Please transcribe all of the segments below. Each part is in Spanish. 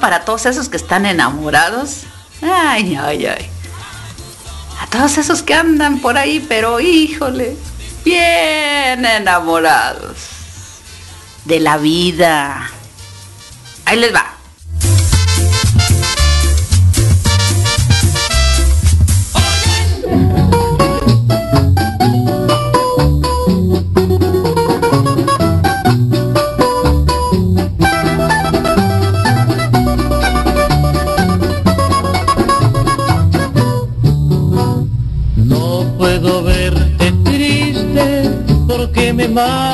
para todos esos que están enamorados. Ay, ay, ay. A todos esos que andan por ahí, pero híjole, bien enamorados de la vida. Ahí les va. Bye.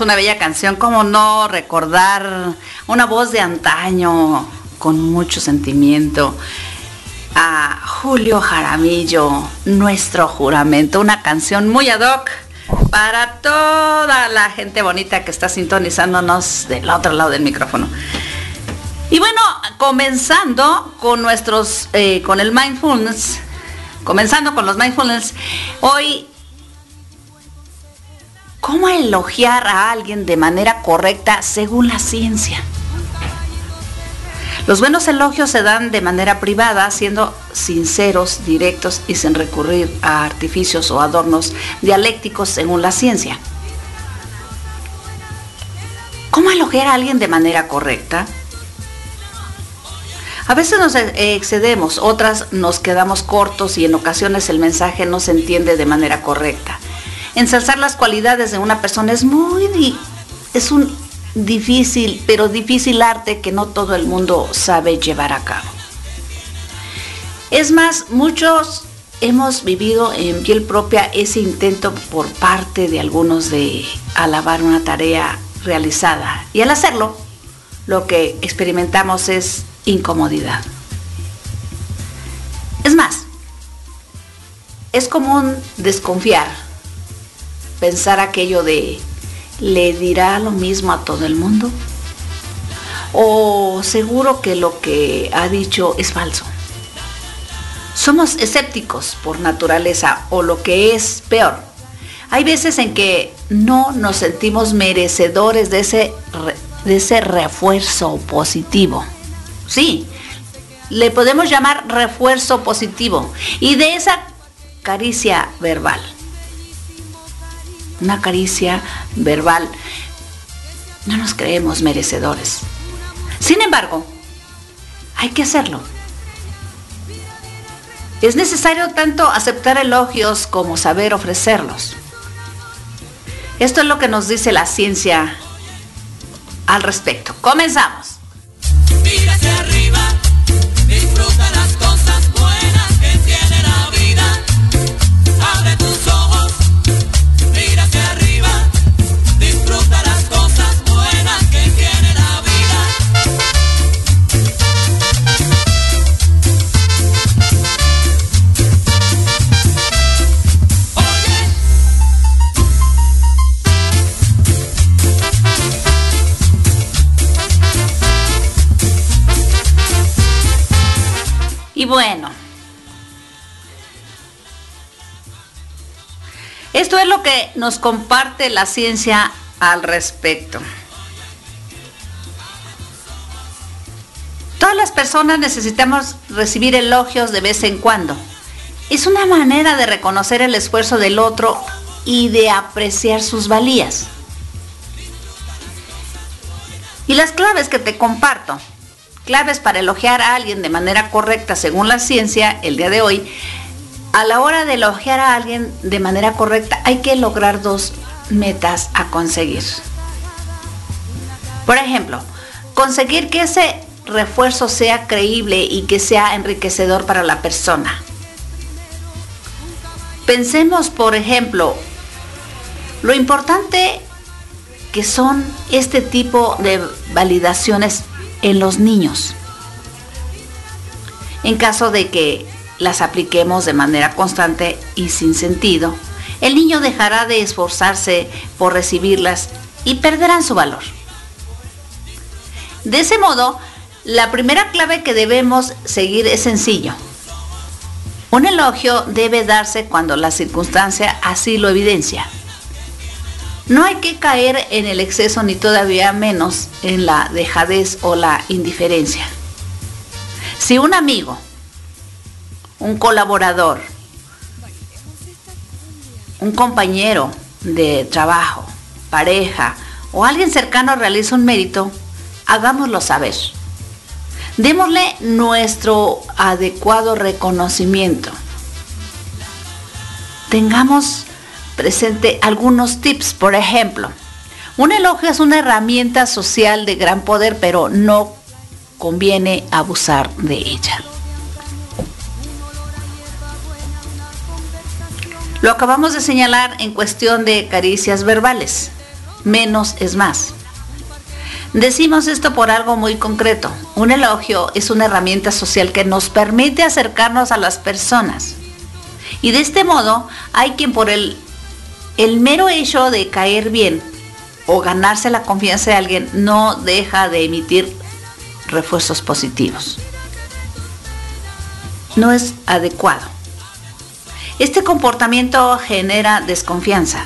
Una bella canción, como no recordar una voz de antaño con mucho sentimiento a Julio Jaramillo, nuestro juramento, una canción muy ad hoc para toda la gente bonita que está sintonizándonos del otro lado del micrófono. Y bueno, comenzando con nuestros, eh, con el mindfulness, comenzando con los mindfulness, hoy ¿Cómo elogiar a alguien de manera correcta según la ciencia? Los buenos elogios se dan de manera privada, siendo sinceros, directos y sin recurrir a artificios o adornos dialécticos según la ciencia. ¿Cómo elogiar a alguien de manera correcta? A veces nos excedemos, otras nos quedamos cortos y en ocasiones el mensaje no se entiende de manera correcta ensalzar las cualidades de una persona es muy, es un difícil, pero difícil arte que no todo el mundo sabe llevar a cabo. Es más, muchos hemos vivido en piel propia ese intento por parte de algunos de alabar una tarea realizada y al hacerlo, lo que experimentamos es incomodidad. Es más, es común desconfiar, pensar aquello de ¿le dirá lo mismo a todo el mundo? ¿O seguro que lo que ha dicho es falso? Somos escépticos por naturaleza o lo que es peor. Hay veces en que no nos sentimos merecedores de ese, de ese refuerzo positivo. Sí, le podemos llamar refuerzo positivo y de esa caricia verbal. Una caricia verbal. No nos creemos merecedores. Sin embargo, hay que hacerlo. Es necesario tanto aceptar elogios como saber ofrecerlos. Esto es lo que nos dice la ciencia al respecto. Comenzamos. Es lo que nos comparte la ciencia al respecto. Todas las personas necesitamos recibir elogios de vez en cuando. Es una manera de reconocer el esfuerzo del otro y de apreciar sus valías. Y las claves que te comparto claves para elogiar a alguien de manera correcta según la ciencia el día de hoy, a la hora de elogiar a alguien de manera correcta hay que lograr dos metas a conseguir. Por ejemplo, conseguir que ese refuerzo sea creíble y que sea enriquecedor para la persona. Pensemos, por ejemplo, lo importante que son este tipo de validaciones en los niños. En caso de que las apliquemos de manera constante y sin sentido, el niño dejará de esforzarse por recibirlas y perderán su valor. De ese modo, la primera clave que debemos seguir es sencillo. Un elogio debe darse cuando la circunstancia así lo evidencia. No hay que caer en el exceso ni todavía menos en la dejadez o la indiferencia. Si un amigo, un colaborador, un compañero de trabajo, pareja o alguien cercano realiza un mérito, hagámoslo saber. Démosle nuestro adecuado reconocimiento. Tengamos presente algunos tips. Por ejemplo, un elogio es una herramienta social de gran poder, pero no conviene abusar de ella. Lo acabamos de señalar en cuestión de caricias verbales. Menos es más. Decimos esto por algo muy concreto. Un elogio es una herramienta social que nos permite acercarnos a las personas. Y de este modo hay quien por el el mero hecho de caer bien o ganarse la confianza de alguien no deja de emitir refuerzos positivos. No es adecuado. Este comportamiento genera desconfianza.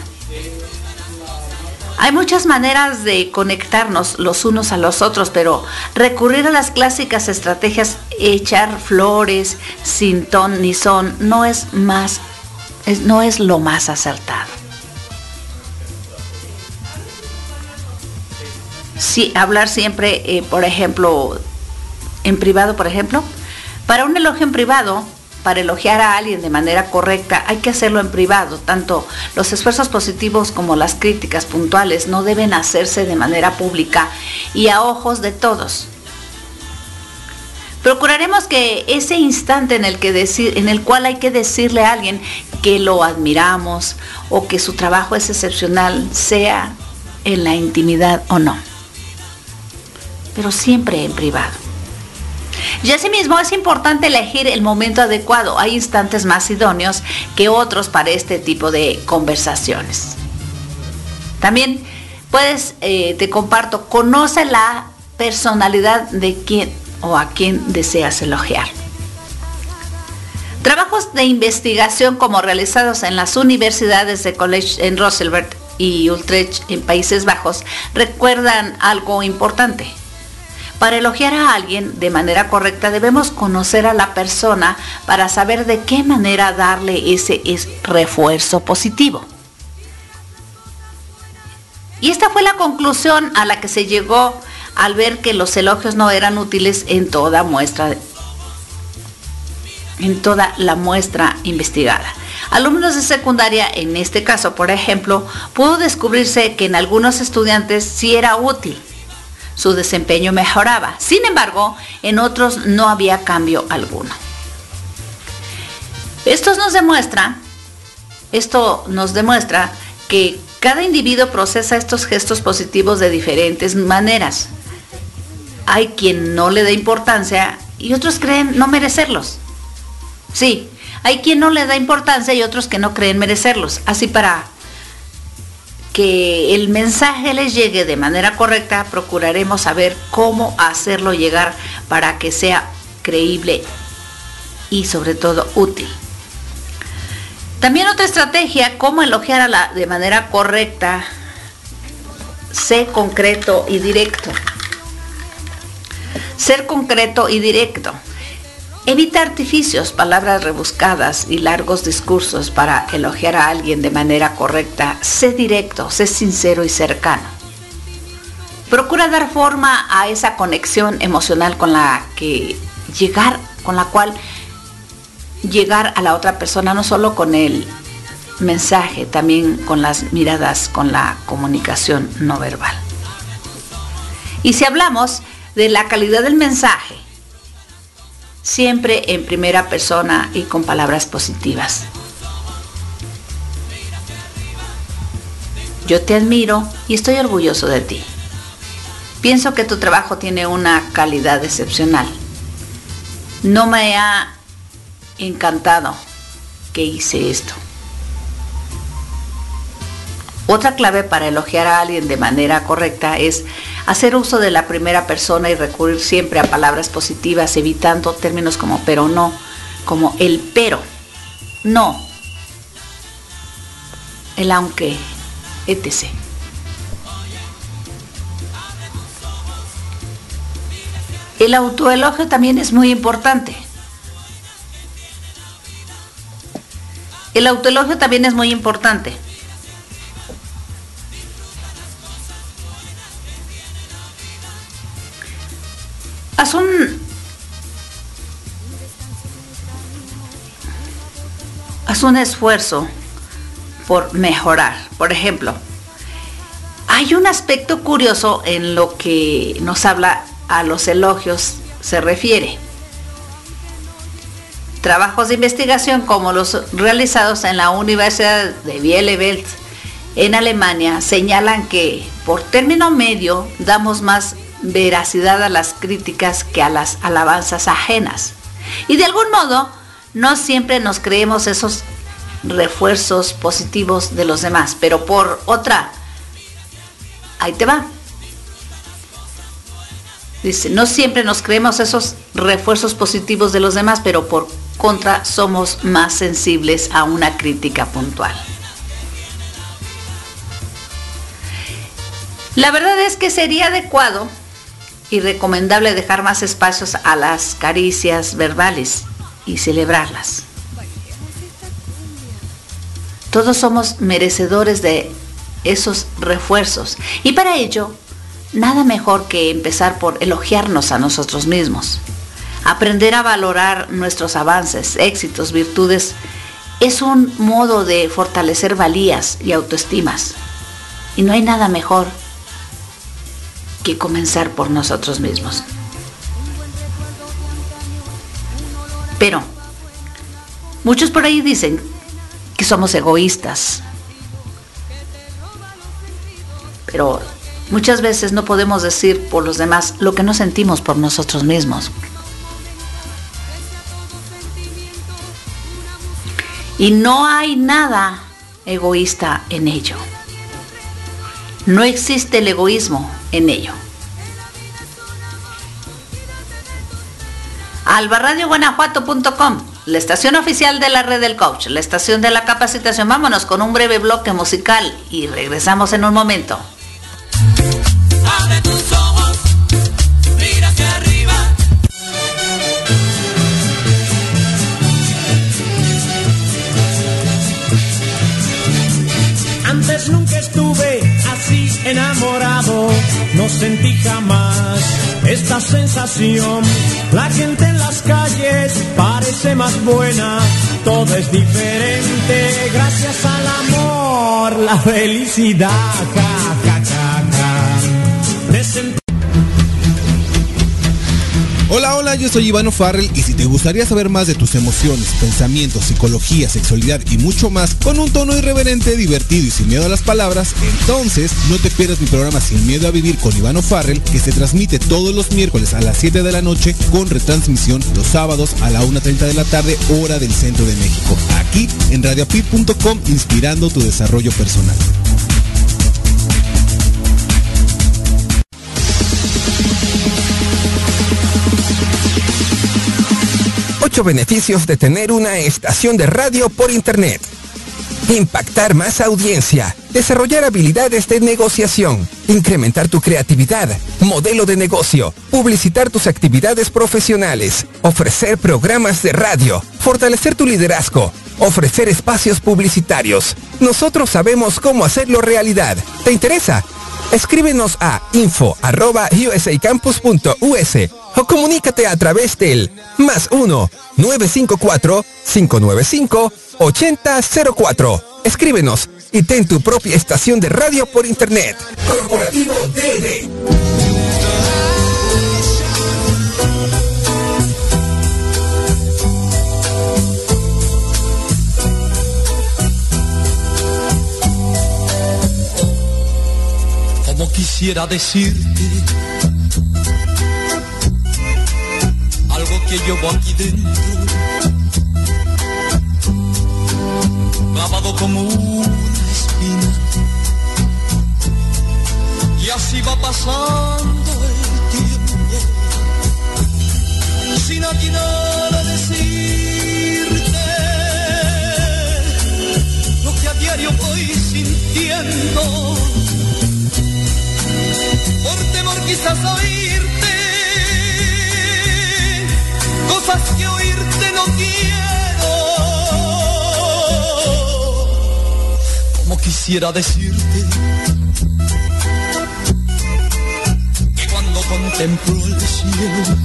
Hay muchas maneras de conectarnos los unos a los otros, pero recurrir a las clásicas estrategias, echar flores sin ton ni son, no es más, no es lo más acertado. sí, hablar siempre, eh, por ejemplo, en privado, por ejemplo. Para un elogio en privado, para elogiar a alguien de manera correcta hay que hacerlo en privado. Tanto los esfuerzos positivos como las críticas puntuales no deben hacerse de manera pública y a ojos de todos. Procuraremos que ese instante en el, que decir, en el cual hay que decirle a alguien que lo admiramos o que su trabajo es excepcional sea en la intimidad o no. Pero siempre en privado. Y asimismo es importante elegir el momento adecuado. Hay instantes más idóneos que otros para este tipo de conversaciones. También puedes, eh, te comparto, conoce la personalidad de quien o a quien deseas elogiar. Trabajos de investigación como realizados en las universidades de College en Roosevelt y Utrecht en Países Bajos recuerdan algo importante. Para elogiar a alguien de manera correcta debemos conocer a la persona para saber de qué manera darle ese refuerzo positivo. Y esta fue la conclusión a la que se llegó al ver que los elogios no eran útiles en toda muestra en toda la muestra investigada. Alumnos de secundaria, en este caso, por ejemplo, pudo descubrirse que en algunos estudiantes sí era útil su desempeño mejoraba. Sin embargo, en otros no había cambio alguno. Esto nos demuestra, esto nos demuestra que cada individuo procesa estos gestos positivos de diferentes maneras. Hay quien no le da importancia y otros creen no merecerlos. Sí, hay quien no le da importancia y otros que no creen merecerlos. Así para que el mensaje les llegue de manera correcta, procuraremos saber cómo hacerlo llegar para que sea creíble y sobre todo útil. También otra estrategia, cómo elogiar la, de manera correcta, sé concreto y directo. Ser concreto y directo. Evita artificios, palabras rebuscadas y largos discursos para elogiar a alguien de manera correcta. Sé directo, sé sincero y cercano. Procura dar forma a esa conexión emocional con la que llegar, con la cual llegar a la otra persona, no solo con el mensaje, también con las miradas, con la comunicación no verbal. Y si hablamos de la calidad del mensaje, siempre en primera persona y con palabras positivas. Yo te admiro y estoy orgulloso de ti. Pienso que tu trabajo tiene una calidad excepcional. No me ha encantado que hice esto. Otra clave para elogiar a alguien de manera correcta es hacer uso de la primera persona y recurrir siempre a palabras positivas, evitando términos como pero no, como el pero, no, el aunque, etc. El autoelogio también es muy importante. El autoelogio también es muy importante. Haz un... Un esfuerzo por mejorar. Por ejemplo, hay un aspecto curioso en lo que nos habla a los elogios se refiere. Trabajos de investigación como los realizados en la Universidad de Bielefeld en Alemania señalan que por término medio damos más veracidad a las críticas que a las alabanzas ajenas. Y de algún modo, no siempre nos creemos esos refuerzos positivos de los demás, pero por otra, ahí te va. Dice, no siempre nos creemos esos refuerzos positivos de los demás, pero por contra somos más sensibles a una crítica puntual. La verdad es que sería adecuado y recomendable dejar más espacios a las caricias verbales y celebrarlas. Todos somos merecedores de esos refuerzos y para ello nada mejor que empezar por elogiarnos a nosotros mismos. Aprender a valorar nuestros avances, éxitos, virtudes, es un modo de fortalecer valías y autoestimas. Y no hay nada mejor comenzar por nosotros mismos. Pero muchos por ahí dicen que somos egoístas. Pero muchas veces no podemos decir por los demás lo que no sentimos por nosotros mismos. Y no hay nada egoísta en ello. No existe el egoísmo en ello. albarradioguanajuato.com, la estación oficial de la red del coach, la estación de la capacitación. Vámonos con un breve bloque musical y regresamos en un momento. Enamorado, no sentí jamás esta sensación. La gente en las calles parece más buena, todo es diferente gracias al amor, la felicidad. Ja, Hola, hola, yo soy Ivano Farrell y si te gustaría saber más de tus emociones, pensamientos, psicología, sexualidad y mucho más con un tono irreverente, divertido y sin miedo a las palabras, entonces no te pierdas mi programa Sin Miedo a Vivir con Ivano Farrell que se transmite todos los miércoles a las 7 de la noche con retransmisión los sábados a la 1.30 de la tarde hora del centro de México. Aquí en radiopit.com inspirando tu desarrollo personal. Beneficios de tener una estación de radio por Internet. Impactar más audiencia, desarrollar habilidades de negociación, incrementar tu creatividad, modelo de negocio, publicitar tus actividades profesionales, ofrecer programas de radio, fortalecer tu liderazgo, ofrecer espacios publicitarios. Nosotros sabemos cómo hacerlo realidad. ¿Te interesa? Escríbenos a info.usacampus.us o comunícate a través del más 1-954-595-8004. Escríbenos y ten tu propia estación de radio por internet. Corporativo DD. Como quisiera decirte que llevo aquí dentro, clavado como una espina. Y así va pasando el tiempo, sin atinar a decirte lo que a diario voy sintiendo. Por temor quizás oírte cosas que oírte no quiero. Como quisiera decirte que cuando contemplo el cielo,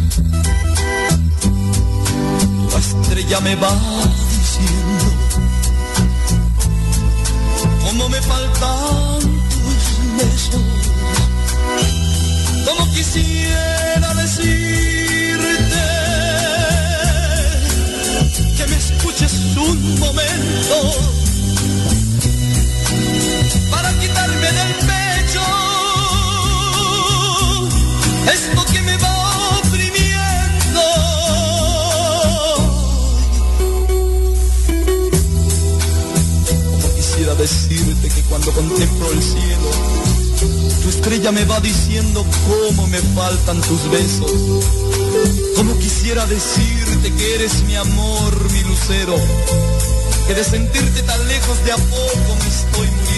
la estrella me va diciendo cómo me faltan tus besos. Como quisiera me va diciendo cómo me faltan tus besos. Como quisiera decirte que eres mi amor, mi lucero, que de sentirte tan lejos de a poco me estoy muriendo.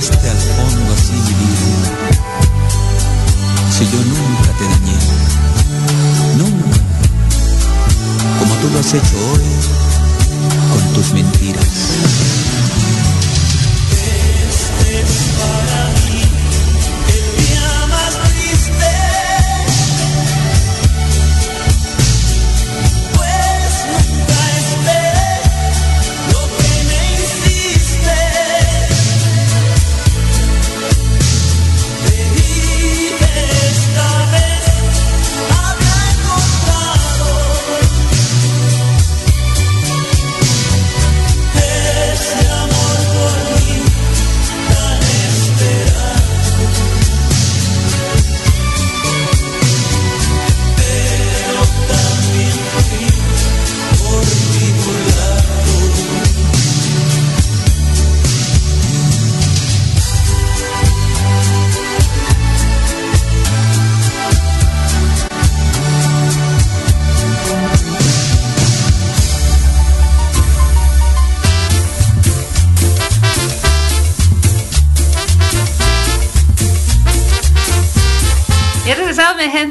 arrastraste al fondo así mi vida. Si yo nunca te dañé, nunca, como tú lo has hecho hoy.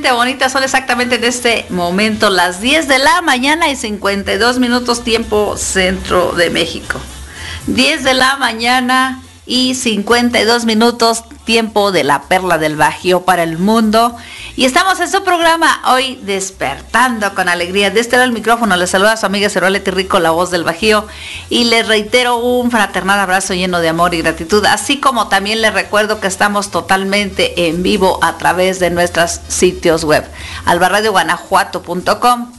Gente bonita? Son exactamente en este momento las 10 de la mañana y 52 minutos tiempo centro de México. 10 de la mañana y 52 minutos tiempo de la perla del Bajío para el mundo. Y estamos en su programa hoy despertando con alegría. De este lado el micrófono les saluda a su amiga Ceroleti Rico, la voz del Bajío. Y les reitero un fraternal abrazo lleno de amor y gratitud. Así como también les recuerdo que estamos totalmente en vivo a través de nuestros sitios web. albarradioguanajuato.com,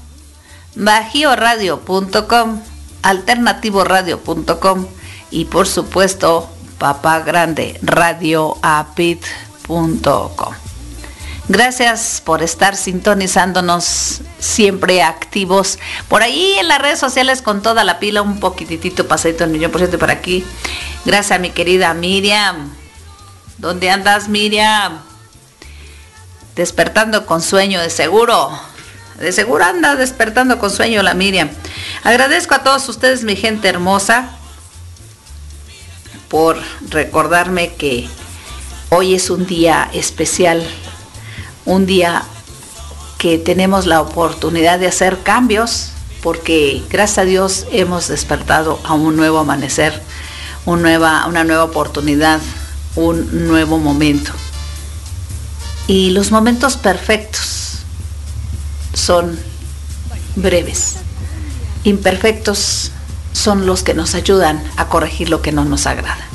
bajioradio.com, alternativoradio.com y por supuesto Papá Grande, radioapit.com. Gracias por estar sintonizándonos siempre activos. Por ahí en las redes sociales con toda la pila, un poquitito pasadito el millón por ciento por aquí. Gracias a mi querida Miriam. ¿Dónde andas, Miriam? Despertando con sueño, de seguro. De seguro anda despertando con sueño la Miriam. Agradezco a todos ustedes, mi gente hermosa por recordarme que hoy es un día especial, un día que tenemos la oportunidad de hacer cambios, porque gracias a Dios hemos despertado a un nuevo amanecer, una nueva, oportunidad, un nuevo momento. Y los momentos perfectos son breves, imperfectos son los que nos ayudan a corregir lo que no nos agrada.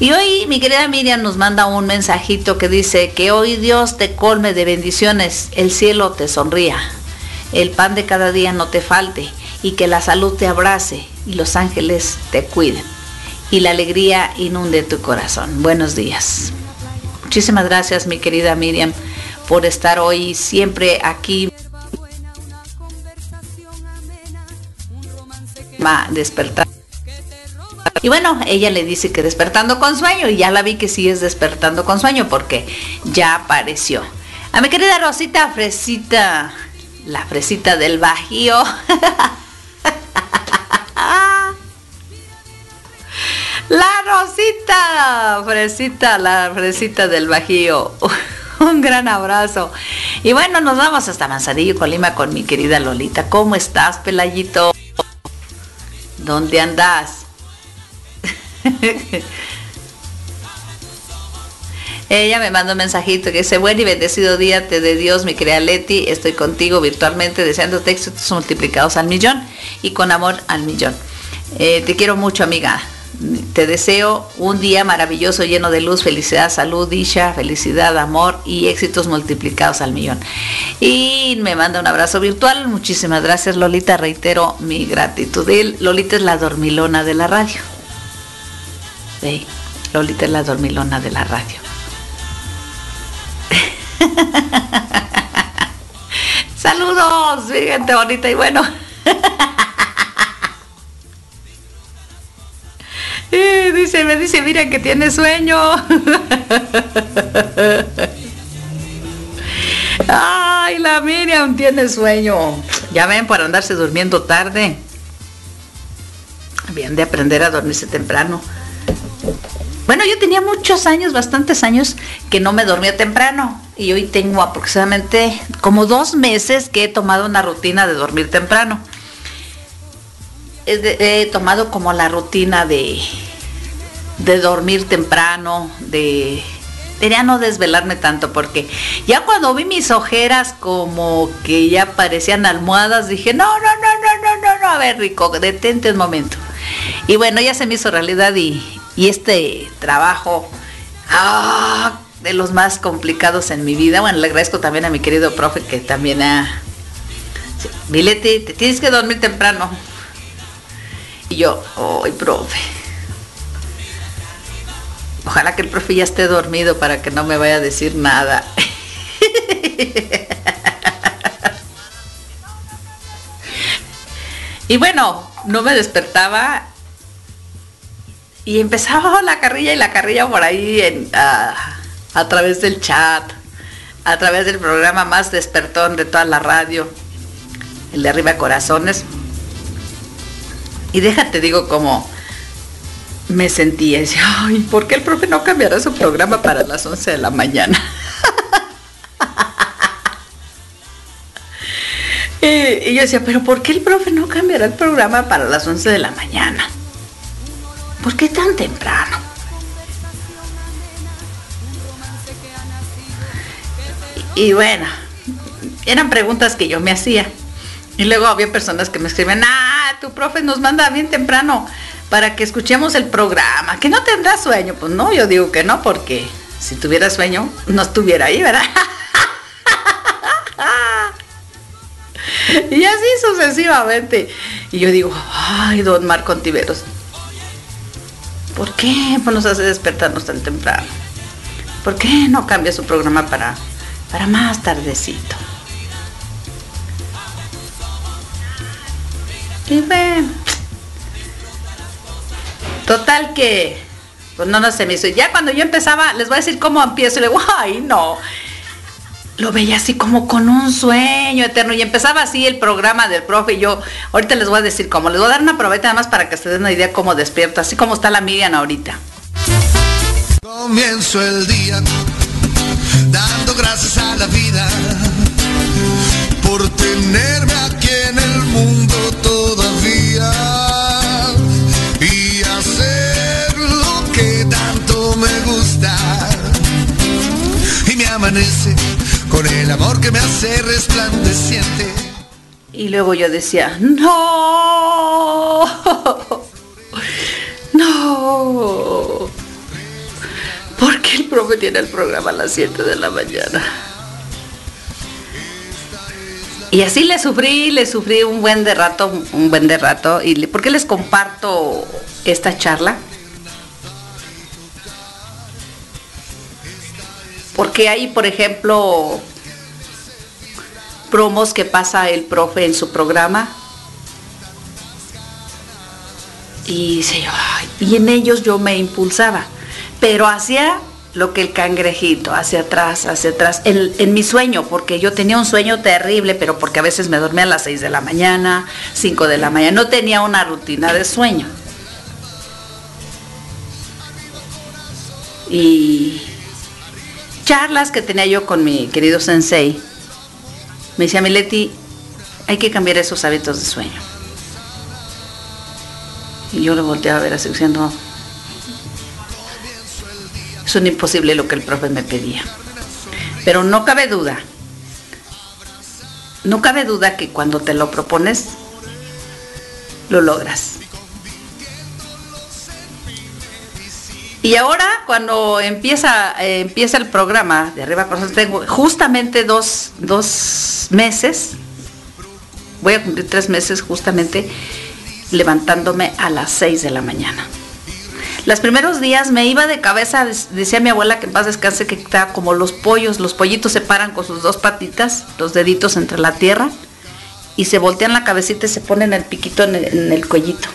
Y hoy mi querida Miriam nos manda un mensajito que dice que hoy Dios te colme de bendiciones, el cielo te sonría, el pan de cada día no te falte y que la salud te abrace y los ángeles te cuiden y la alegría inunde tu corazón. Buenos días. Muchísimas gracias mi querida Miriam por estar hoy siempre aquí despertar. Y bueno, ella le dice que despertando con sueño y ya la vi que sí es despertando con sueño porque ya apareció. A mi querida Rosita Fresita, la fresita del Bajío. La Rosita, fresita, la fresita del Bajío. Un gran abrazo. Y bueno, nos vamos hasta Manzanillo, Colima, con mi querida Lolita. ¿Cómo estás, Pelayito? ¿Dónde andas? Ella me manda un mensajito que dice, buen y bendecido día te de Dios, mi querida Leti, estoy contigo virtualmente deseando éxitos multiplicados al millón y con amor al millón. Eh, te quiero mucho, amiga. Te deseo un día maravilloso, lleno de luz, felicidad, salud, dicha, felicidad, amor y éxitos multiplicados al millón. Y me manda un abrazo virtual. Muchísimas gracias, Lolita. Reitero mi gratitud. Lolita es la dormilona de la radio. Sí, Lolita es la dormilona de la radio. Saludos, gente bonita y bueno. dice, me dice, mira que tiene sueño. Ay, la Miriam tiene sueño. Ya ven, por andarse durmiendo tarde. Bien de aprender a dormirse temprano. Bueno, yo tenía muchos años, bastantes años, que no me dormía temprano. Y hoy tengo aproximadamente como dos meses que he tomado una rutina de dormir temprano he, tomado como la rutina de, de dormir temprano, de, ya no desvelarme tanto, porque ya cuando vi mis ojeras como que ya parecían almohadas, dije, no, no, no, no, no, no, no, a ver, Rico, detente un momento. Y bueno, ya se me hizo realidad y, este trabajo, ah, de los más complicados en mi vida. Bueno, le agradezco también a mi querido profe que también ha... Mileti, te tienes que dormir temprano. Y yo, ¡ay, profe! Ojalá que el profe ya esté dormido para que no me vaya a decir nada. y bueno, no me despertaba y empezaba la carrilla y la carrilla por ahí en, a través del chat, a través del programa más despertón de toda la radio, el de arriba corazones. Y déjate, digo, como me sentía, decía, ay, ¿por qué el profe no cambiará su programa para las 11 de la mañana? y, yo decía, pero ¿por qué el profe no cambiará el programa para las 11 de la mañana? ¿Por qué tan temprano? Y, bueno, eran preguntas que yo me hacía. Y luego había personas que me escriben, ah, tu profe nos manda bien temprano para que escuchemos el programa, que no tendrá sueño. Pues no, yo digo que no, porque si tuviera sueño, no estuviera ahí, ¿verdad? y así sucesivamente. Y yo digo, ay, don Marco Antiveros, ¿por qué nos hace despertarnos tan temprano? ¿Por qué no cambia su programa para, para más tardecito? Y bueno, total que, pues no, no se me hizo. Ya cuando yo empezaba, les voy a decir cómo empiezo, y le digo, ay, no lo veía así como con un sueño eterno y empezaba así el programa del profe y yo ahorita les voy a decir cómo, les voy a dar una probeta nada más para que se den una idea cómo despierto, así como está la Miriam ahorita. Comienzo el día dando gracias a la vida por tenerme aquí en el mundo todavía y hacer lo que tanto me gusta y me amanece con el amor que me hace resplandeciente. Y luego yo decía, no, no, porque el profe tiene el programa a las 7 de la mañana. Y así le sufrí, le sufrí un buen de rato, un buen de rato. ¿Y por qué les comparto esta charla? Porque hay, por ejemplo, promos que pasa el profe en su programa. Y, y en ellos yo me impulsaba, pero hacía lo que el cangrejito, hacia atrás, hacia atrás, en, mi sueño, porque yo tenía un sueño terrible, pero porque a veces me dormía a las 6 de la mañana, 5 de la mañana, no tenía una rutina de sueño. Y charlas que tenía yo con mi querido sensei, me decía, Mileti, hay que cambiar esos hábitos de sueño. Y yo lo volteaba a ver así diciendo, es un imposible lo que el profe me pedía. Pero no cabe duda, no cabe duda que cuando te lo propones, lo logras. Y ahora cuando empieza, eh, empieza el programa de Arriba Corazón, tengo justamente dos, dos meses, voy a cumplir tres meses justamente levantándome a las seis de la mañana. Los primeros días me iba de cabeza, decía mi abuela que en paz descanse, que está como los pollos, los pollitos se paran con sus dos patitas, los deditos entre la tierra, y se voltean la cabecita y se ponen el piquito en el, en el cuellito.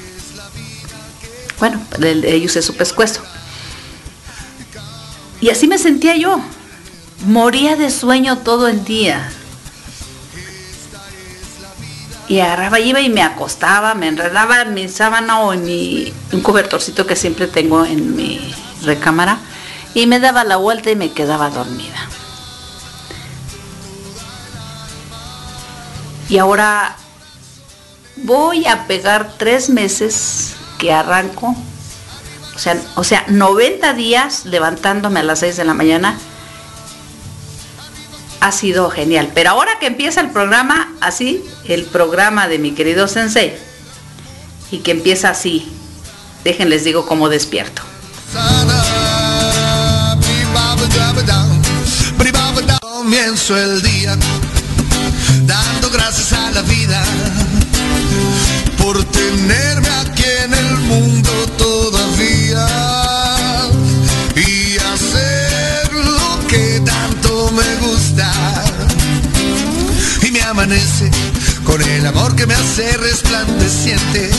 Bueno, ellos es su pescuezo. Y así me sentía yo. Moría de sueño todo el día. Y agarraba, iba y me acostaba, me enredaba en mi sábana o en mi, un cobertorcito que siempre tengo en mi recámara y me daba la vuelta y me quedaba dormida. Y ahora voy a pegar tres meses que arranco o sea, o sea, 90 días levantándome a las 6 de la mañana ha sido genial. Pero ahora que empieza el programa, así, el programa de mi querido Sensei, y que empieza así, déjenles digo cómo despierto. Comienzo el día dando gracias a la vida por tenerme aquí en el mundo todavía con el amor que me hace resplandeciente,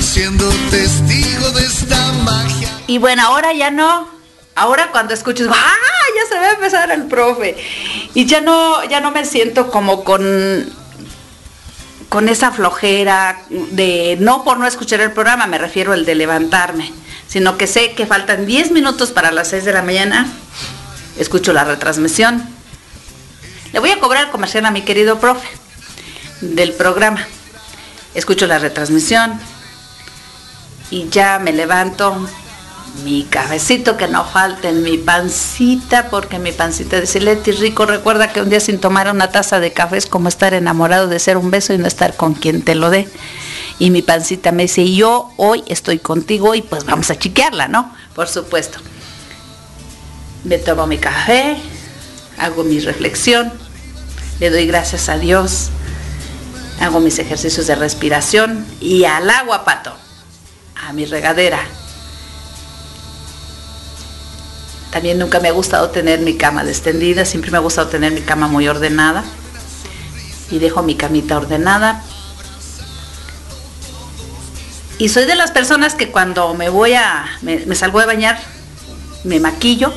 siendo testigo de esta magia. Y bueno, ahora ya no. Ahora cuando escuches, ¡ah! Ya se va a empezar el profe. Y ya no, ya no me siento como con con esa flojera de no por no escuchar el programa, me refiero al de levantarme, sino que sé que faltan 10 minutos para las 6 de la mañana, escucho la retransmisión. Le voy a cobrar comercial a mi querido profe. del programa. Escucho la retransmisión y ya me levanto, mi cafecito que no falte en mi pancita, porque mi pancita dice, Leti, rico, recuerda que un día sin tomar una taza de café es como estar enamorado de ser un beso y no estar con quien te lo dé. Y mi pancita me dice, yo hoy estoy contigo y pues vamos a chiquearla, ¿no? Por supuesto. Me tomo mi café, hago mi reflexión, le doy gracias a Dios, hago mis ejercicios de respiración y al agua, pato, a mi regadera También nunca me ha gustado tener mi cama extendida, siempre me ha gustado tener mi cama muy ordenada. Y dejo mi camita ordenada. Y soy de las personas que cuando me voy a, me, salgo de bañar, me maquillo,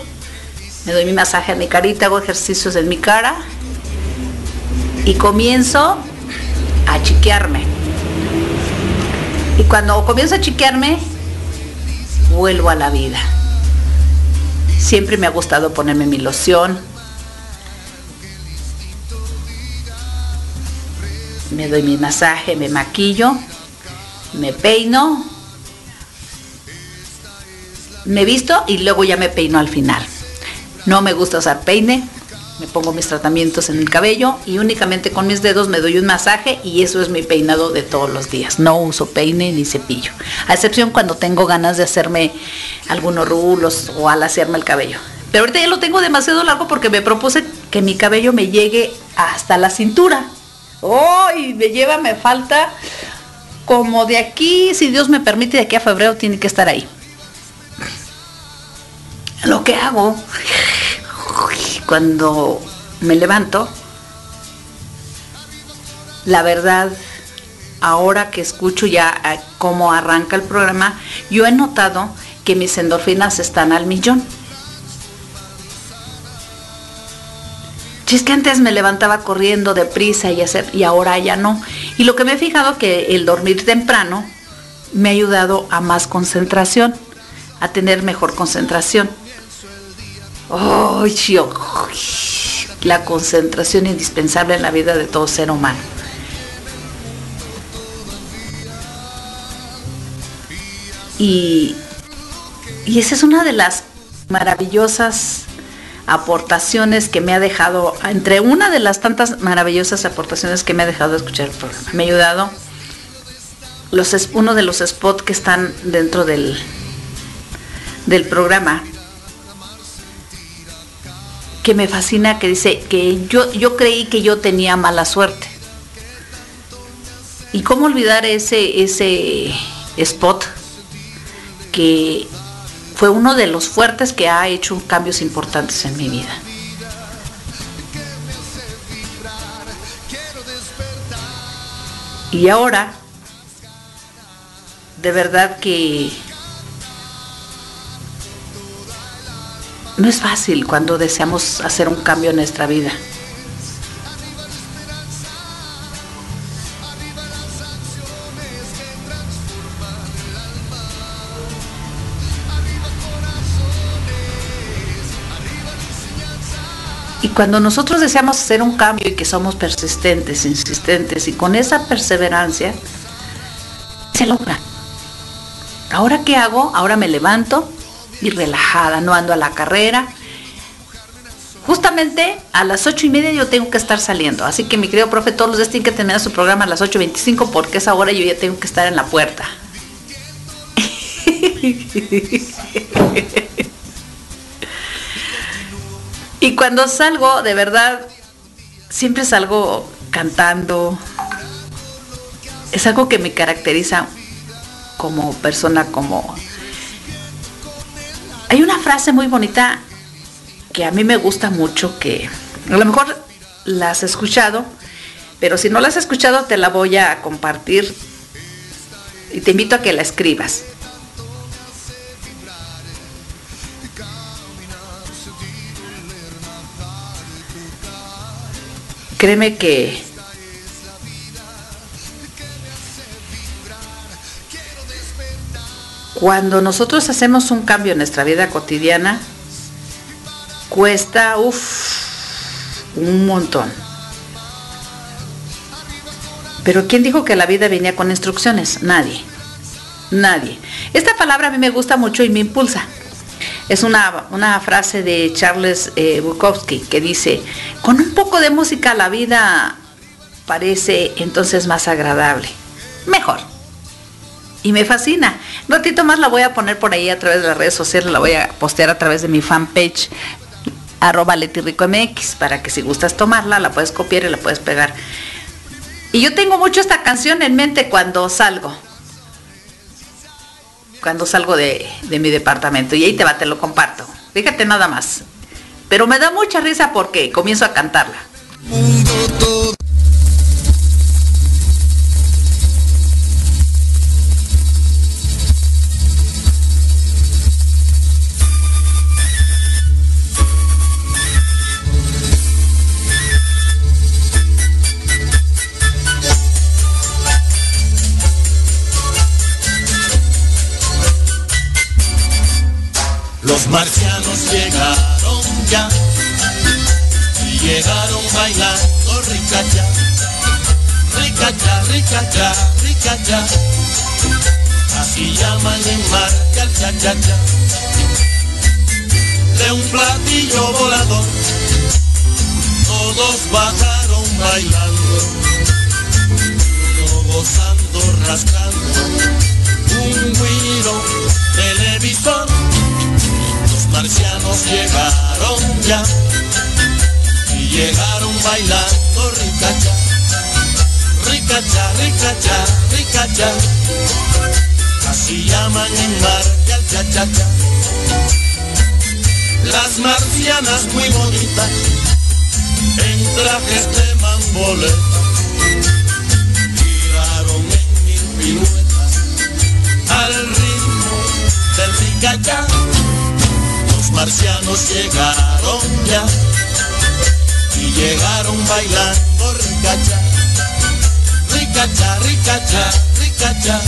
me doy mi masaje a mi carita, hago ejercicios en mi cara y comienzo a chiquearme. Y cuando comienzo a chiquearme, vuelvo a la vida. Siempre me ha gustado ponerme mi loción. Me doy mi masaje, me maquillo, me peino, me visto y luego ya me peino al final. No me gusta usar peine, me pongo mis tratamientos en el cabello y únicamente con mis dedos me doy un masaje y eso es mi peinado de todos los días. No uso peine ni cepillo, a excepción cuando tengo ganas de hacerme algunos rulos o al hacerme el cabello. Pero ahorita ya lo tengo demasiado largo porque me propuse que mi cabello me llegue hasta la cintura. ¡Oh! me lleva, me falta como de aquí, si Dios me permite, de aquí a febrero tiene que estar ahí. Lo que hago cuando me levanto, la verdad, ahora que escucho ya eh, cómo arranca el programa, yo he notado que mis endorfinas están al millón. Si es que antes me levantaba corriendo deprisa y hacer, y ahora ya no. Y lo que me he fijado que el dormir temprano me ha ayudado a más concentración, a tener mejor concentración. Oh, la concentración indispensable en la vida de todo ser humano. Y, y esa es una de las maravillosas aportaciones que me ha dejado, entre una de las tantas maravillosas aportaciones que me ha dejado escuchar el programa. Me ha ayudado los, uno de los spots que están dentro del, del programa que me fascina, que dice que yo, yo creí que yo tenía mala suerte. ¿Y cómo olvidar ese, ese spot que fue uno de los fuertes que ha hecho cambios importantes en mi vida? Y ahora, de verdad que No es fácil cuando deseamos hacer un cambio en nuestra vida. Y cuando nosotros deseamos hacer un cambio y que somos persistentes, insistentes y con esa perseverancia, se logra. ¿Ahora qué hago? Ahora me levanto, y relajada, no ando a la carrera. Justamente a las ocho y media yo tengo que estar saliendo, así que mi querido profe todos los días tiene que terminar su programa a las 8.25 porque esa hora yo ya tengo que estar en la puerta. y cuando salgo, de verdad, siempre salgo cantando. Es algo que me caracteriza como persona, como hay una frase muy bonita que a mí me gusta mucho, que a lo mejor la has escuchado, pero si no la has escuchado te la voy a compartir y te invito a que la escribas. Créeme que Cuando nosotros hacemos un cambio en nuestra vida cotidiana, cuesta un montón. Pero ¿quién dijo que la vida venía con instrucciones? Nadie. Nadie. Esta palabra a mí me gusta mucho y me impulsa. Es una, una frase de Charles eh, Bukowski que dice, con un poco de música la vida parece entonces más agradable. Mejor. Y me fascina. Un ratito más la voy a poner por ahí a través de las redes sociales, la voy a postear a través de mi fanpage arroba MX para que si gustas tomarla, la puedes copiar y la puedes pegar. Y yo tengo mucho esta canción en mente cuando salgo. Cuando salgo de, mi departamento. Y ahí te va, te lo comparto. Fíjate nada más. Pero me da mucha risa porque comienzo a cantarla. Marcianos llegaron ya y llegaron bailando ricacha, ricacha, ricacha, ricacha. Así llaman en marcha el cha cha. De un platillo volador, todos bajaron bailando, uno gozando, rascando, un guiro televisor marcianos llegaron ya y llegaron bailando ricacha, ricacha, ricacha, ricacha. Así llaman en marcha al cha cha cha. Las marcianas muy bonitas en trajes de mamboleta giraron en mil piruetas al ritmo del ricacha marcianos llegaron ya y llegaron bailando ricacha, ricacha, ricacha, ricacha.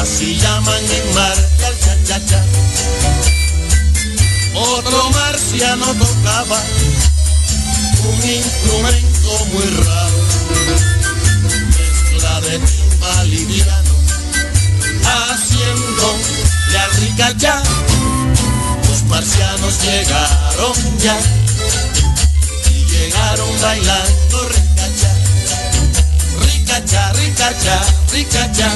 Así llaman en marcha el cha cha cha. Otro marciano tocaba un instrumento muy raro, mezcla de timbal y piano, haciendo al ricacha los marcianos llegaron ya y llegaron bailando ricacha, ricacha, ricacha, ricacha.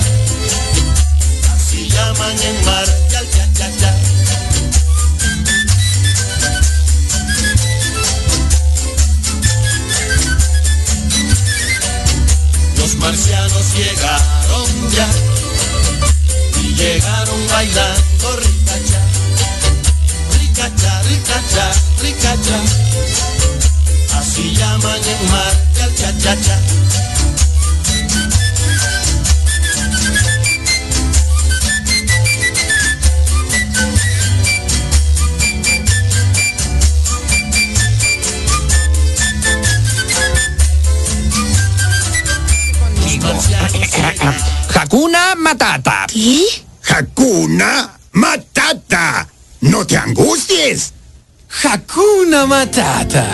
Así llaman en marcha al cha cha cha. Los marcianos llegaron ya y llegaron bailando ricacha ricacha, ricacha, ricacha. Así llaman en el cha cha cha. Hakuna Matata. ¿Qué? Hakuna Matata. No te angusties. Hakuna Matata.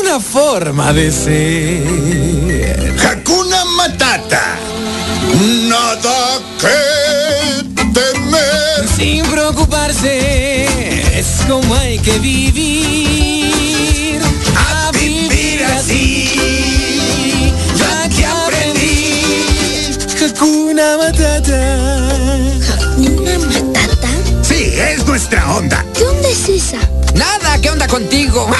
Una forma de ser. Hakuna Matata. Nada que temer. Sin preocuparse, es como hay que vivir. A vivir así. Ya que aprendí. Hakuna Matata. Es nuestra onda. ¿Qué onda es esa? Nada, ¿qué onda contigo?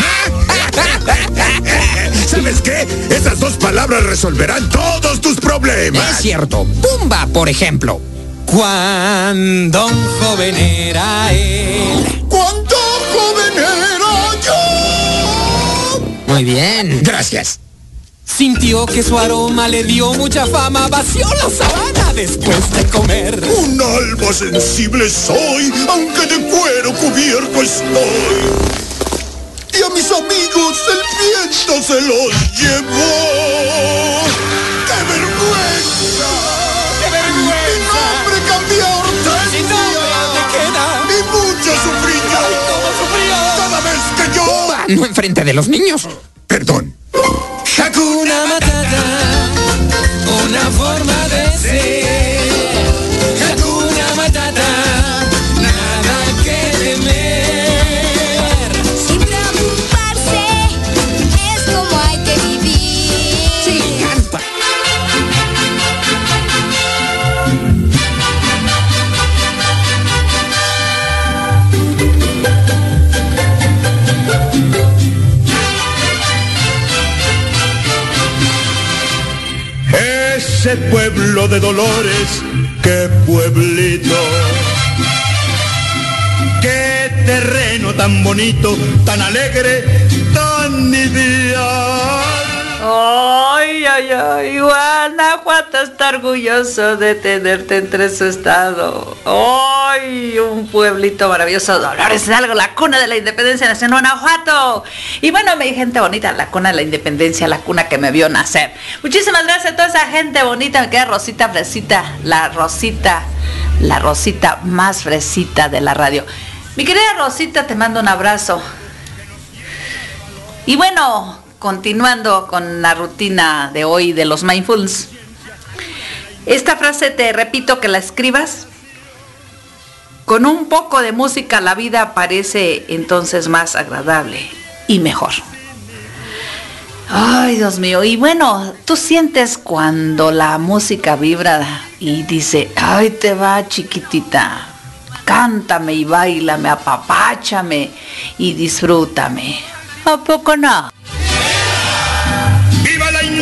¿Sabes qué? Esas dos palabras resolverán todos tus problemas. Es cierto. Pumba, por ejemplo. Cuando un joven era él. ¿Cuánto joven era yo? Muy bien. Gracias. Sintió que su aroma le dio mucha fama, vació la sabana después de comer. Un alma sensible soy, aunque de cuero cubierto estoy. Y a mis amigos el viento se los llevó. ¡Qué vergüenza! ¡Qué vergüenza! Mi nombre cambió Sin nombre, ¿dónde queda? Y mucho sufrí yo. ¿Cómo sufrió? Cada vez que yo... No enfrente de los niños. Perdón. Hakuna Matata. De dolores, qué pueblito. Qué terreno tan bonito, tan alegre, tan ideal. Ay, ay, ay, Guanajuato está orgulloso de tenerte entre su estado. Ay, un pueblito maravilloso, Dolores Hidalgo, la cuna de la independencia nacional Guanajuato. Y bueno, mi gente bonita, la cuna de la independencia, la cuna que me vio nacer. Muchísimas gracias a toda esa gente bonita, me queda Rosita Fresita, la Rosita, la Rosita más fresita de la radio. Mi querida Rosita, te mando un abrazo. Y bueno, continuando con la rutina de hoy de los mindfulness. Esta frase te repito que la escribas. Con un poco de música la vida parece entonces más agradable y mejor. Ay, Dios mío. Y bueno, tú sientes cuando la música vibra y dice, ay, te va chiquitita. Cántame y bailame, apapáchame y disfrútame. ¿A poco no?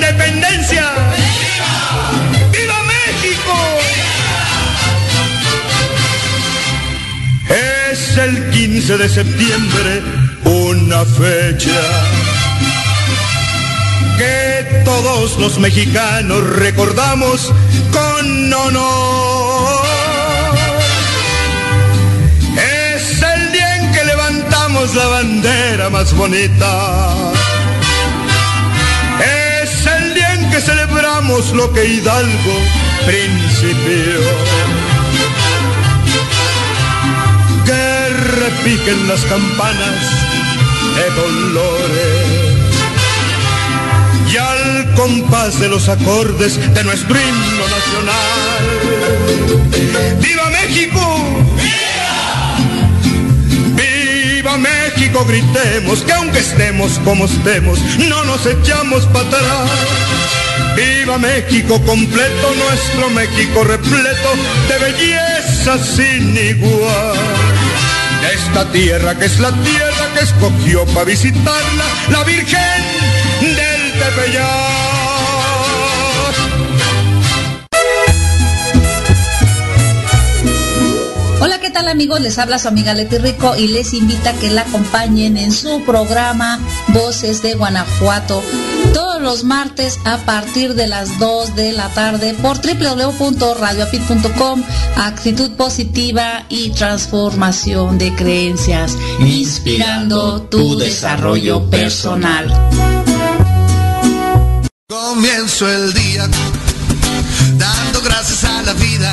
¡Viva independencia! ¡Viva, México! Es el 15 de septiembre, una fecha que todos los mexicanos recordamos con honor. Es el día en que levantamos la bandera más bonita. Celebramos lo que Hidalgo principió. Que repiquen las campanas de dolores. Y al compás de los acordes de nuestro himno nacional. ¡Viva México! México! Gritemos que aunque estemos como estemos, no nos echamos para. ¡Viva México completo! Nuestro México repleto de belleza sin igual. Esta tierra que es la tierra que escogió para visitarla la Virgen del Tepeyac. Hola, ¿qué tal amigos? Les habla su amiga Leti Rico y les invita a que la acompañen en su programa Voces de Guanajuato todos los martes a partir de las 2 de la tarde por www.radioapit.com Actitud positiva y transformación de creencias, inspirando tu desarrollo personal. Comienzo el día dando gracias a la vida.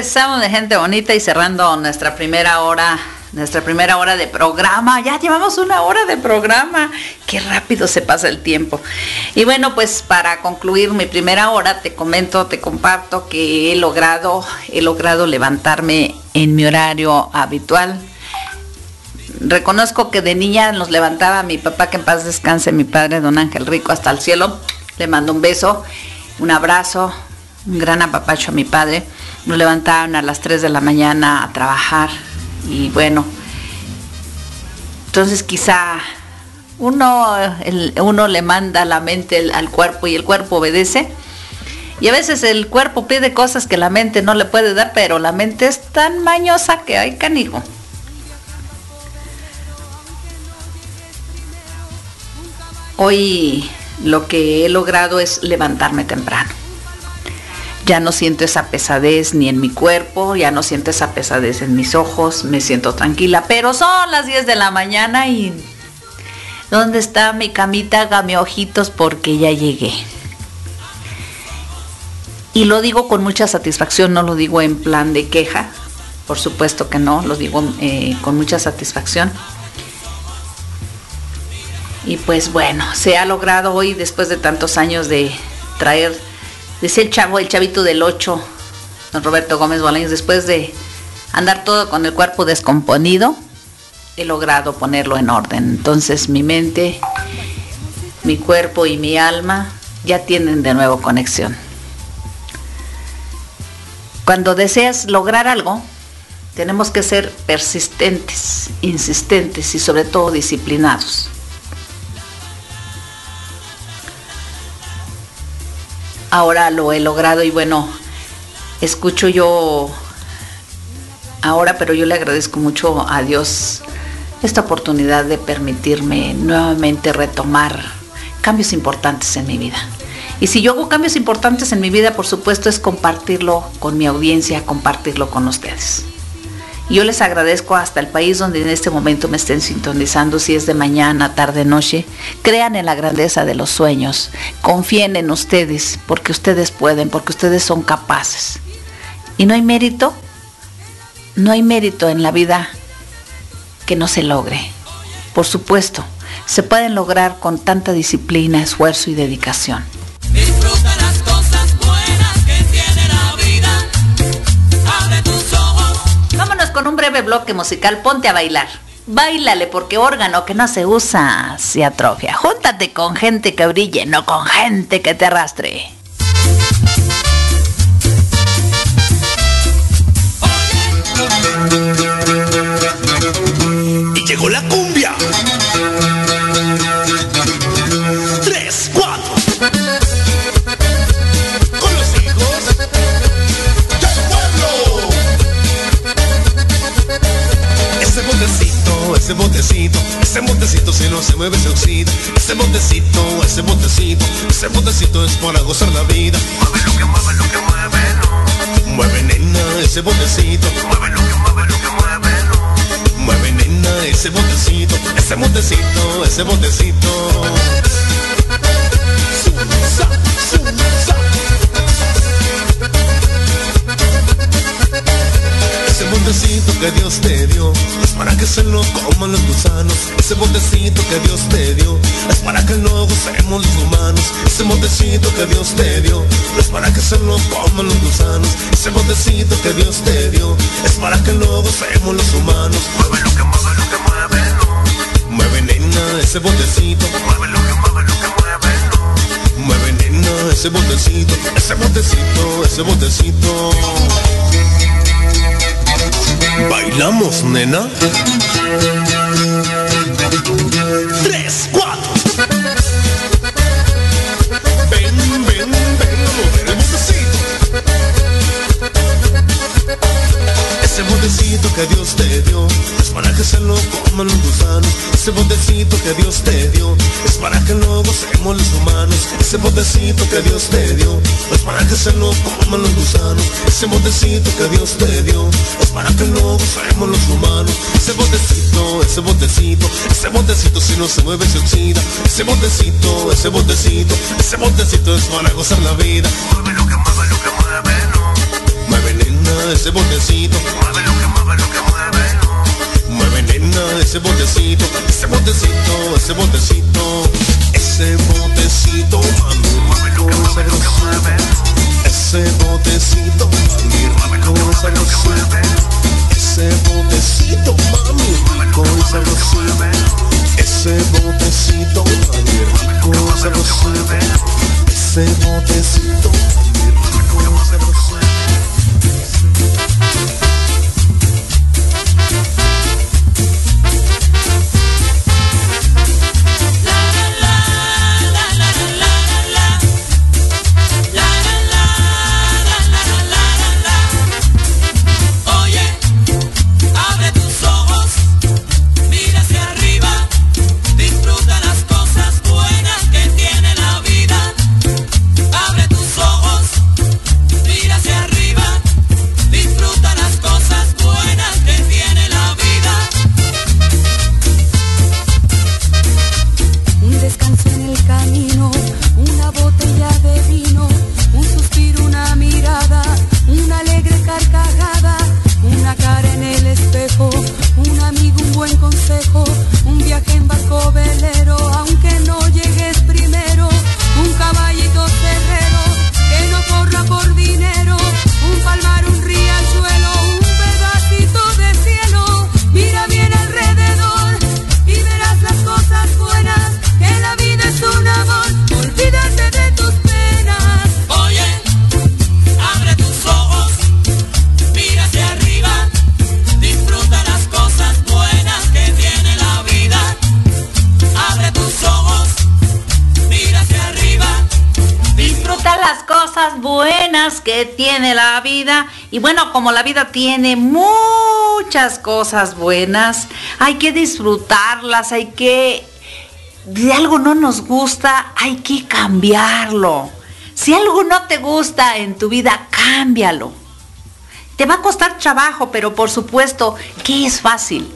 Regresamos de gente bonita y cerrando nuestra primera hora, nuestra primera hora de programa. Ya llevamos una hora de programa. Qué rápido se pasa el tiempo. Y bueno, pues para concluir mi primera hora, te comento, te comparto que he logrado, he logrado levantarme en mi horario habitual. Reconozco que de niña nos levantaba mi papá, que en paz descanse, mi padre, don Ángel Rico, hasta el cielo. Le mando un beso, un abrazo, un gran apapacho a mi padre. Nos levantaban a las 3 de la mañana a trabajar y bueno, entonces quizá uno, uno le manda la mente al cuerpo y el cuerpo obedece. Y a veces el cuerpo pide cosas que la mente no le puede dar, pero la mente es tan mañosa que hay canijo. Hoy lo que he logrado es levantarme temprano. Ya no siento esa pesadez ni en mi cuerpo, ya no siento esa pesadez en mis ojos, me siento tranquila, pero son las 10 de la mañana y ¿dónde está mi camita? Hágame ojitos porque ya llegué. Y lo digo con mucha satisfacción, no lo digo en plan de queja, por supuesto que no, lo digo eh, con mucha satisfacción. Y pues bueno, se ha logrado hoy, después de tantos años de traer, decía el chavo, el chavito del 8, don Roberto Gómez Bolaños, después de andar todo con el cuerpo descomponido, he logrado ponerlo en orden. Entonces mi mente, mi cuerpo y mi alma ya tienen de nuevo conexión. Cuando deseas lograr algo, tenemos que ser persistentes, insistentes y sobre todo disciplinados. Ahora lo he logrado y bueno, escucho yo ahora, pero yo le agradezco mucho a Dios esta oportunidad de permitirme nuevamente retomar cambios importantes en mi vida. Y si yo hago cambios importantes en mi vida, por supuesto, es compartirlo con mi audiencia, compartirlo con ustedes. Yo les agradezco hasta el país donde en este momento me estén sintonizando, si es de mañana, tarde, noche. Crean en la grandeza de los sueños. Confíen en ustedes, porque ustedes pueden, porque ustedes son capaces. Y no hay mérito, no hay mérito en la vida que no se logre. Por supuesto, se pueden lograr con tanta disciplina, esfuerzo y dedicación. Con un breve bloque musical. Ponte a bailar. Báilale porque órgano que no se usa se atrofia. Júntate con gente que brille, no con gente que te arrastre. Y llegó la cumbia. Mueve. Ese botecito, ese botecito, ese botecito es para gozar la vida. Mueve lo que mueve, lo que mueve, no. Mueve nena, ese botecito. Mueve lo que mueve, lo que mueve, no. Mueve nena, ese botecito, ese botecito, ese botecito. Ese botecito que Dios te dio es para que se lo coman los gusanos. Ese botecito que Dios te dio es para que no gocemos los humanos. Ese botecito que Dios te dio es para que se lo coman los gusanos. Ese botecito que Dios te dio es para que no gocemos los humanos. Mueve lo que mueve, lo que mueve, no. Mueve nena ese botecito. Mueve lo que mueve, lo que mueve, no. Mueve nena ese botecito, ese botecito, ese botecito. Bailamos, nena. Tres, cuatro. Ven, ven, ven a mover el botecito. Ese botecito que Dios te dio para que se lo coman los gusanos. Ese botecito que Dios te dio es para que lo gocemos los humanos. Ese botecito que Dios te dio es para que se lo coman los gusanos. Ese botecito que Dios te dio es para que lo gocemos los humanos. Ese botecito, ese botecito, ese botecito si no se mueve se oxida. Ese botecito, ese botecito, ese botecito es para gozar la vida. Mueve lo que mueve, lo que mueve, no. Mueve nena ese botecito. Ese botecito, ese botecito, ese botecito. Ese botecito, mami, que mueve. Ese botecito, mami, rico y sabrosito. Ese botecito, mami, rico y sabrosito. Ese botecito, mami, rico y sabrosito. Ese botecito, como la vida tiene muchas cosas buenas, hay que disfrutarlas, hay que... De algo no nos gusta, hay que cambiarlo. Si algo no te gusta en tu vida, cámbialo. Te va a costar trabajo, pero por supuesto que es fácil.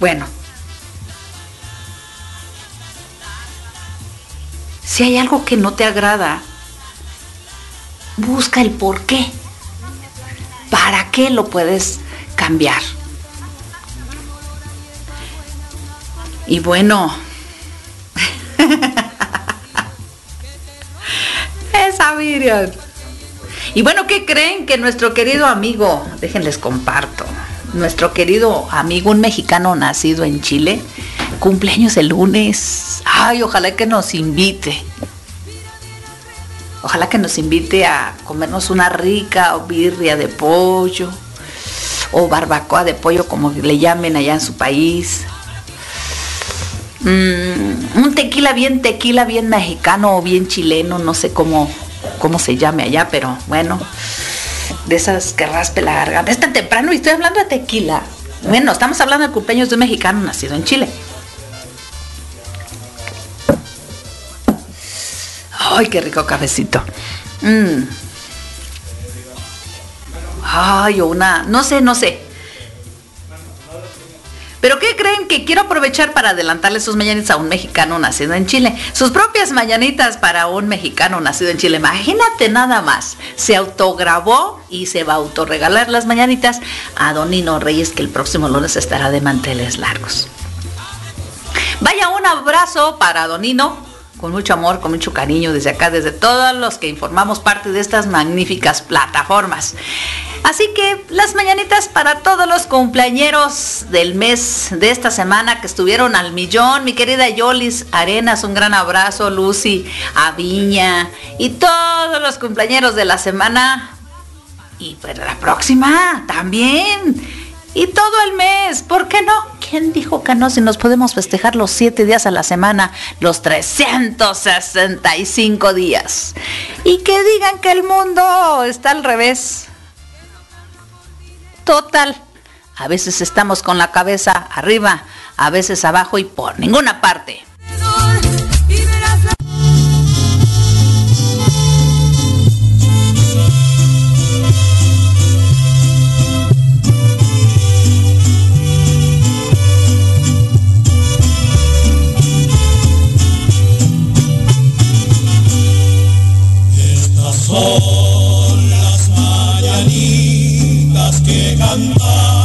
Bueno, si hay algo que no te agrada, busca el por qué. ¿Para qué lo puedes cambiar? Y bueno, esa Miriam. Y bueno, ¿qué creen? Que nuestro querido amigo, déjenles comparto, nuestro querido amigo, un mexicano nacido en Chile, cumpleaños el lunes. Ay, ojalá que nos invite. Ojalá que nos invite a comernos una rica birria de pollo o barbacoa de pollo como le llamen allá en su país. Mm, un tequila bien tequila, bien mexicano o bien chileno, no sé cómo, cómo se llame allá, pero bueno, de esas que raspe la garganta. Es tan temprano y estoy hablando de tequila. Bueno, estamos hablando de cumpleaños de un mexicano nacido en Chile. Ay, qué rico cafecito. Mm. Ay, una, no sé, no sé. Pero ¿qué creen que quiero aprovechar para adelantarle sus mañanitas a un mexicano nacido en Chile? Sus propias mañanitas para un mexicano nacido en Chile. Imagínate nada más. Se autograbó y se va a autorregalar las mañanitas a Donino Reyes que el próximo lunes estará de manteles largos. Vaya un abrazo para Donino con mucho amor, con mucho cariño desde acá, desde todos los que informamos parte de estas magníficas plataformas. Así que las mañanitas para todos los cumpleañeros del mes de esta semana que estuvieron al millón, mi querida Yolis Arenas, un gran abrazo, Lucy Aviña y todos los cumpleañeros de la semana. Y para la próxima también. Y todo el mes, ¿por qué no? ¿Quién dijo que no? Si nos podemos festejar los siete días a la semana, los 365 días. Y que digan que el mundo está al revés. Total. A veces estamos con la cabeza arriba, a veces abajo y por ninguna parte. Son las mañanitas que cantaba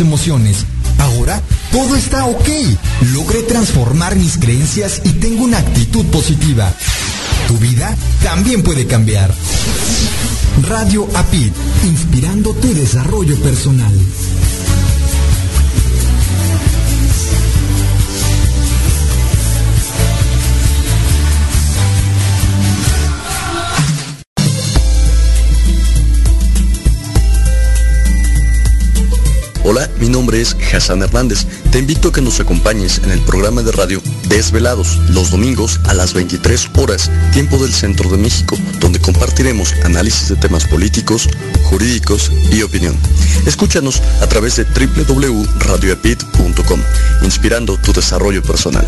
emociones. Ahora todo está ok. Logré transformar mis creencias y tengo una actitud positiva. Tu vida también puede cambiar. Radio APIT, inspirando tu desarrollo personal. Hola, mi nombre es Hassan Hernández. Te invito a que nos acompañes en el programa de radio Desvelados, los domingos a las 23 horas, tiempo del Centro de México, donde compartiremos análisis de temas políticos, jurídicos y opinión. Escúchanos a través de www.radioapit.com, inspirando tu desarrollo personal.